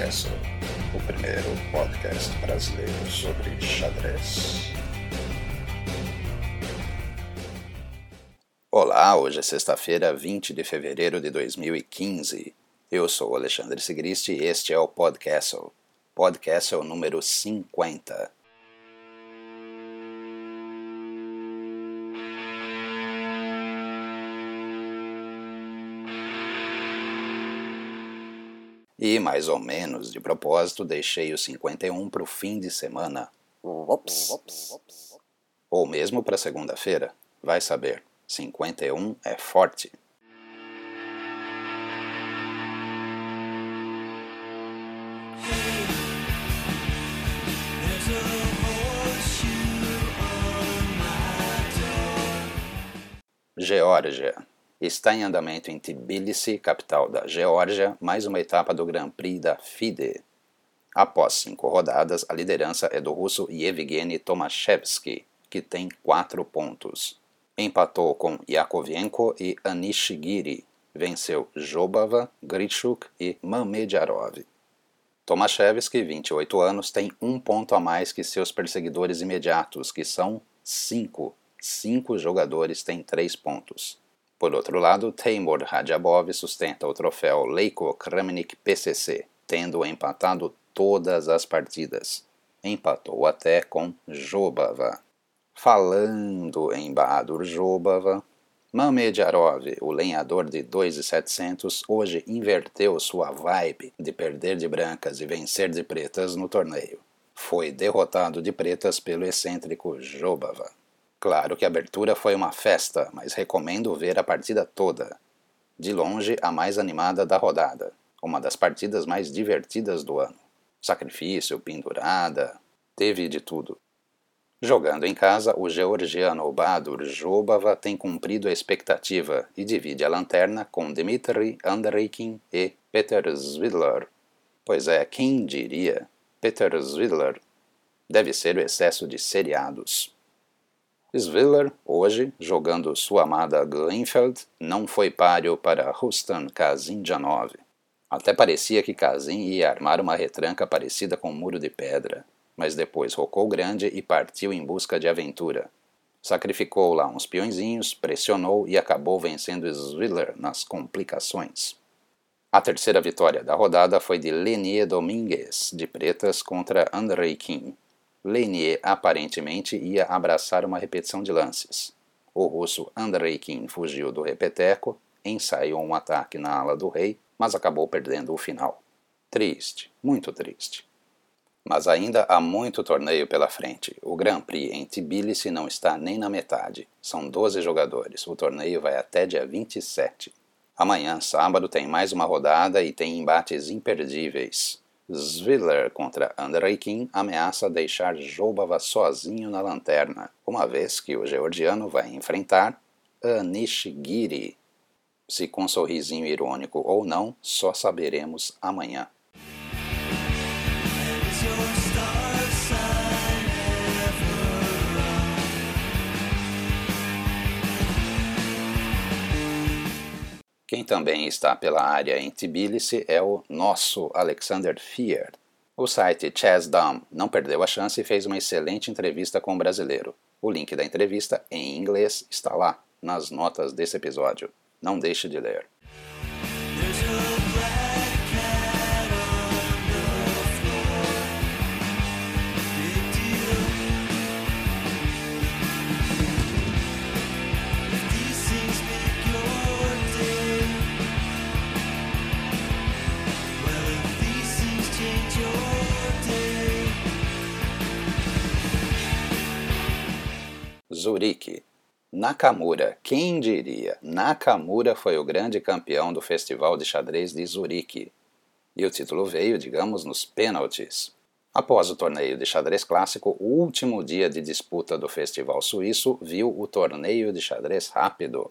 O primeiro podcast brasileiro sobre xadrez. Olá, hoje é sexta-feira, 20 de fevereiro de 2015. Eu sou Alexandre Sigrist e este é o Podcastle. Podcastle número 50. E, mais ou menos de propósito, deixei o 51 para o fim de semana. Ops. Ou mesmo para segunda-feira. Vai saber. 51 é forte. Geórgia. Está em andamento em Tbilisi, capital da Geórgia, mais uma etapa do Grand Prix da FIDE. Após cinco rodadas, a liderança é do russo Yevgeny Tomaszewski, que tem quatro pontos. Empatou com Yakovenko e Anishigiri. Venceu Jobava, Grishuk e Mamedjarov. Tomaszewski, 28 anos, tem um ponto a mais que seus perseguidores imediatos, que são cinco. Cinco jogadores têm três pontos. Por outro lado, Teimur Radjabov sustenta o troféu Leiko Kramnik PCC, tendo empatado todas as partidas. Empatou até com Jobava. Falando em Bahadur Jobava, Mamedjarov, o lenhador de 2,700, hoje inverteu sua vibe de perder de brancas e vencer de pretas no torneio. Foi derrotado de pretas pelo excêntrico Jobava. Claro que a abertura foi uma festa, mas recomendo ver a partida toda. De longe, a mais animada da rodada, uma das partidas mais divertidas do ano. Sacrifício, pendurada, teve de tudo. Jogando em casa, o georgiano Badur Jobava tem cumprido a expectativa e divide a lanterna com Dmitry Andreikin e Peter Svidler. Pois é, quem diria? Peter Svidler deve ser o excesso de seriados. Sviller, hoje, jogando sua amada Greenfeld, não foi páreo para Rustam Kazindjanov. Até parecia que Kazin ia armar uma retranca parecida com um muro de pedra, mas depois rocou grande e partiu em busca de aventura. Sacrificou lá uns peõezinhos, pressionou e acabou vencendo Sviller nas complicações. A terceira vitória da rodada foi de Lenier Domingues, de pretas, contra Andrei Kim, Lenier aparentemente ia abraçar uma repetição de lances. O russo Andrei Kim fugiu do repeteco, ensaiou um ataque na ala do rei, mas acabou perdendo o final. Triste, muito triste. Mas ainda há muito torneio pela frente. O Grand Prix em Tbilisi não está nem na metade. São 12 jogadores. O torneio vai até dia 27. Amanhã, sábado, tem mais uma rodada e tem embates imperdíveis. Zviller contra Andreikin ameaça deixar Jobava sozinho na lanterna, uma vez que o georgiano vai enfrentar Anishigiri. Se com sorrisinho irônico ou não, só saberemos amanhã. Quem também está pela área em Tbilisi é o nosso Alexander Fier. O site Chessdom não perdeu a chance e fez uma excelente entrevista com o brasileiro. O link da entrevista, em inglês, está lá, nas notas desse episódio. Não deixe de ler. Zurique. Nakamura, quem diria? Nakamura foi o grande campeão do Festival de Xadrez de Zurique. E o título veio, digamos, nos pênaltis. Após o torneio de xadrez clássico, o último dia de disputa do Festival Suíço viu o torneio de xadrez rápido.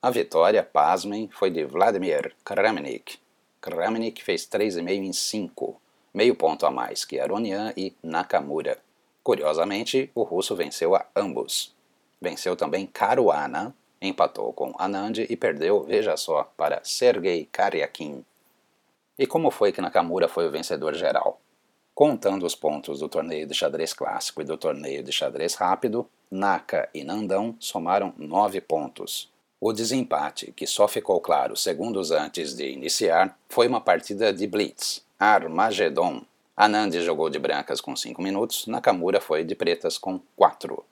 A vitória, pasmem, foi de Vladimir Kramnik. Kramnik fez 3,5 em 5, meio ponto a mais que Aronian e Nakamura. Curiosamente, o russo venceu a ambos. Venceu também Caruana, empatou com Anand e perdeu, veja só, para Sergei Karyakin. E como foi que Nakamura foi o vencedor geral? Contando os pontos do torneio de xadrez clássico e do torneio de xadrez rápido, Naka e Nandão somaram nove pontos. O desempate, que só ficou claro segundos antes de iniciar, foi uma partida de blitz, Armagedon. Anand jogou de brancas com 5 minutos, Nakamura foi de pretas com 4.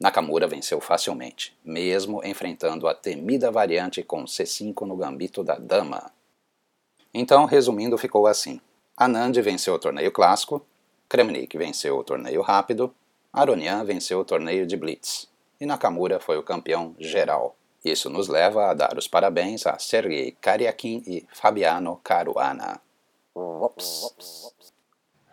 Nakamura venceu facilmente, mesmo enfrentando a temida variante com C5 no gambito da dama. Então, resumindo, ficou assim. Anand venceu o torneio clássico, Kramnik venceu o torneio rápido, Aronian venceu o torneio de Blitz e Nakamura foi o campeão geral. Isso nos leva a dar os parabéns a Sergei Karyakin e Fabiano Caruana. Ups.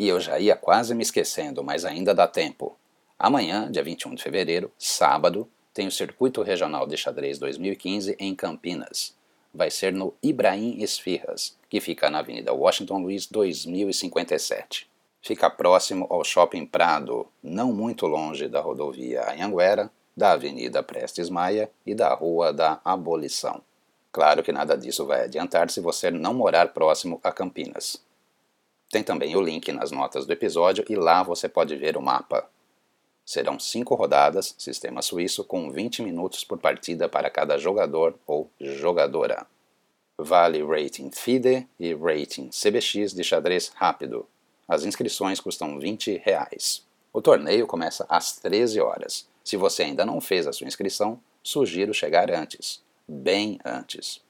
E eu já ia quase me esquecendo, mas ainda dá tempo. Amanhã, dia 21 de fevereiro, sábado, tem o Circuito Regional de Xadrez 2015 em Campinas. Vai ser no Ibrahim Esfirras, que fica na Avenida Washington Luiz 2057. Fica próximo ao Shopping Prado, não muito longe da rodovia Anhanguera, da Avenida Prestes Maia e da Rua da Abolição. Claro que nada disso vai adiantar se você não morar próximo a Campinas. Tem também o link nas notas do episódio e lá você pode ver o mapa. Serão cinco rodadas, sistema suíço, com 20 minutos por partida para cada jogador ou jogadora. Vale rating FIDE e rating CBX de xadrez rápido. As inscrições custam 20 reais. O torneio começa às 13 horas. Se você ainda não fez a sua inscrição, sugiro chegar antes, bem antes.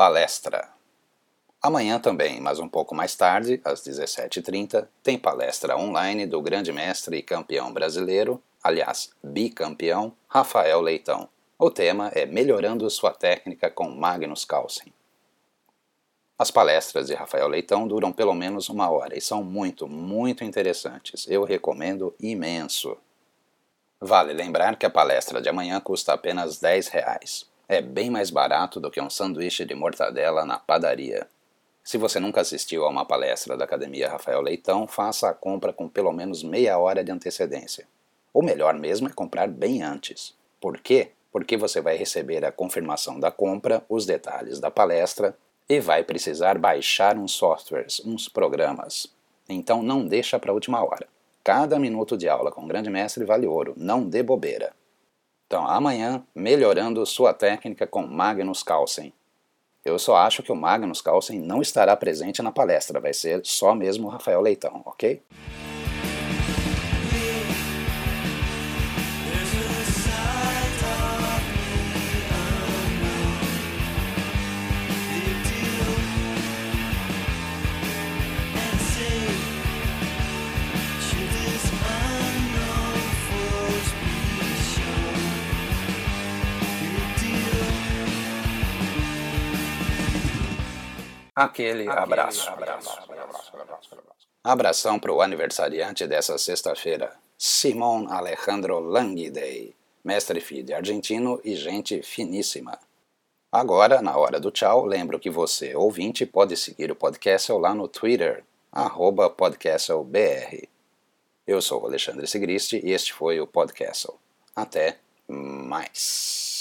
Palestra. Amanhã também, mas um pouco mais tarde, às 17h30, tem palestra online do grande mestre e campeão brasileiro, aliás, bicampeão, Rafael Leitão. O tema é Melhorando sua técnica com Magnus Carlsen. As palestras de Rafael Leitão duram pelo menos uma hora e são muito, muito interessantes. Eu recomendo imenso. Vale lembrar que a palestra de amanhã custa apenas 10 reais é bem mais barato do que um sanduíche de mortadela na padaria. Se você nunca assistiu a uma palestra da Academia Rafael Leitão, faça a compra com pelo menos meia hora de antecedência. O melhor mesmo é comprar bem antes. Por quê? Porque você vai receber a confirmação da compra, os detalhes da palestra e vai precisar baixar uns softwares, uns programas. Então não deixa para a última hora. Cada minuto de aula com o grande mestre vale ouro, não dê bobeira. Então, amanhã, melhorando sua técnica com Magnus Carlsen. Eu só acho que o Magnus Carlsen não estará presente na palestra, vai ser só mesmo o Rafael Leitão, ok? Aquele, abraço. abraço, Abração para o aniversariante dessa sexta-feira, Simon Alejandro Languidei, mestre FIDE argentino e gente finíssima. Agora, na hora do tchau, lembro que você, ouvinte, pode seguir o Podcastle lá no Twitter, arroba podcastlebr. Eu sou o Alexandre Sigristi e este foi o Podcastle. Até mais.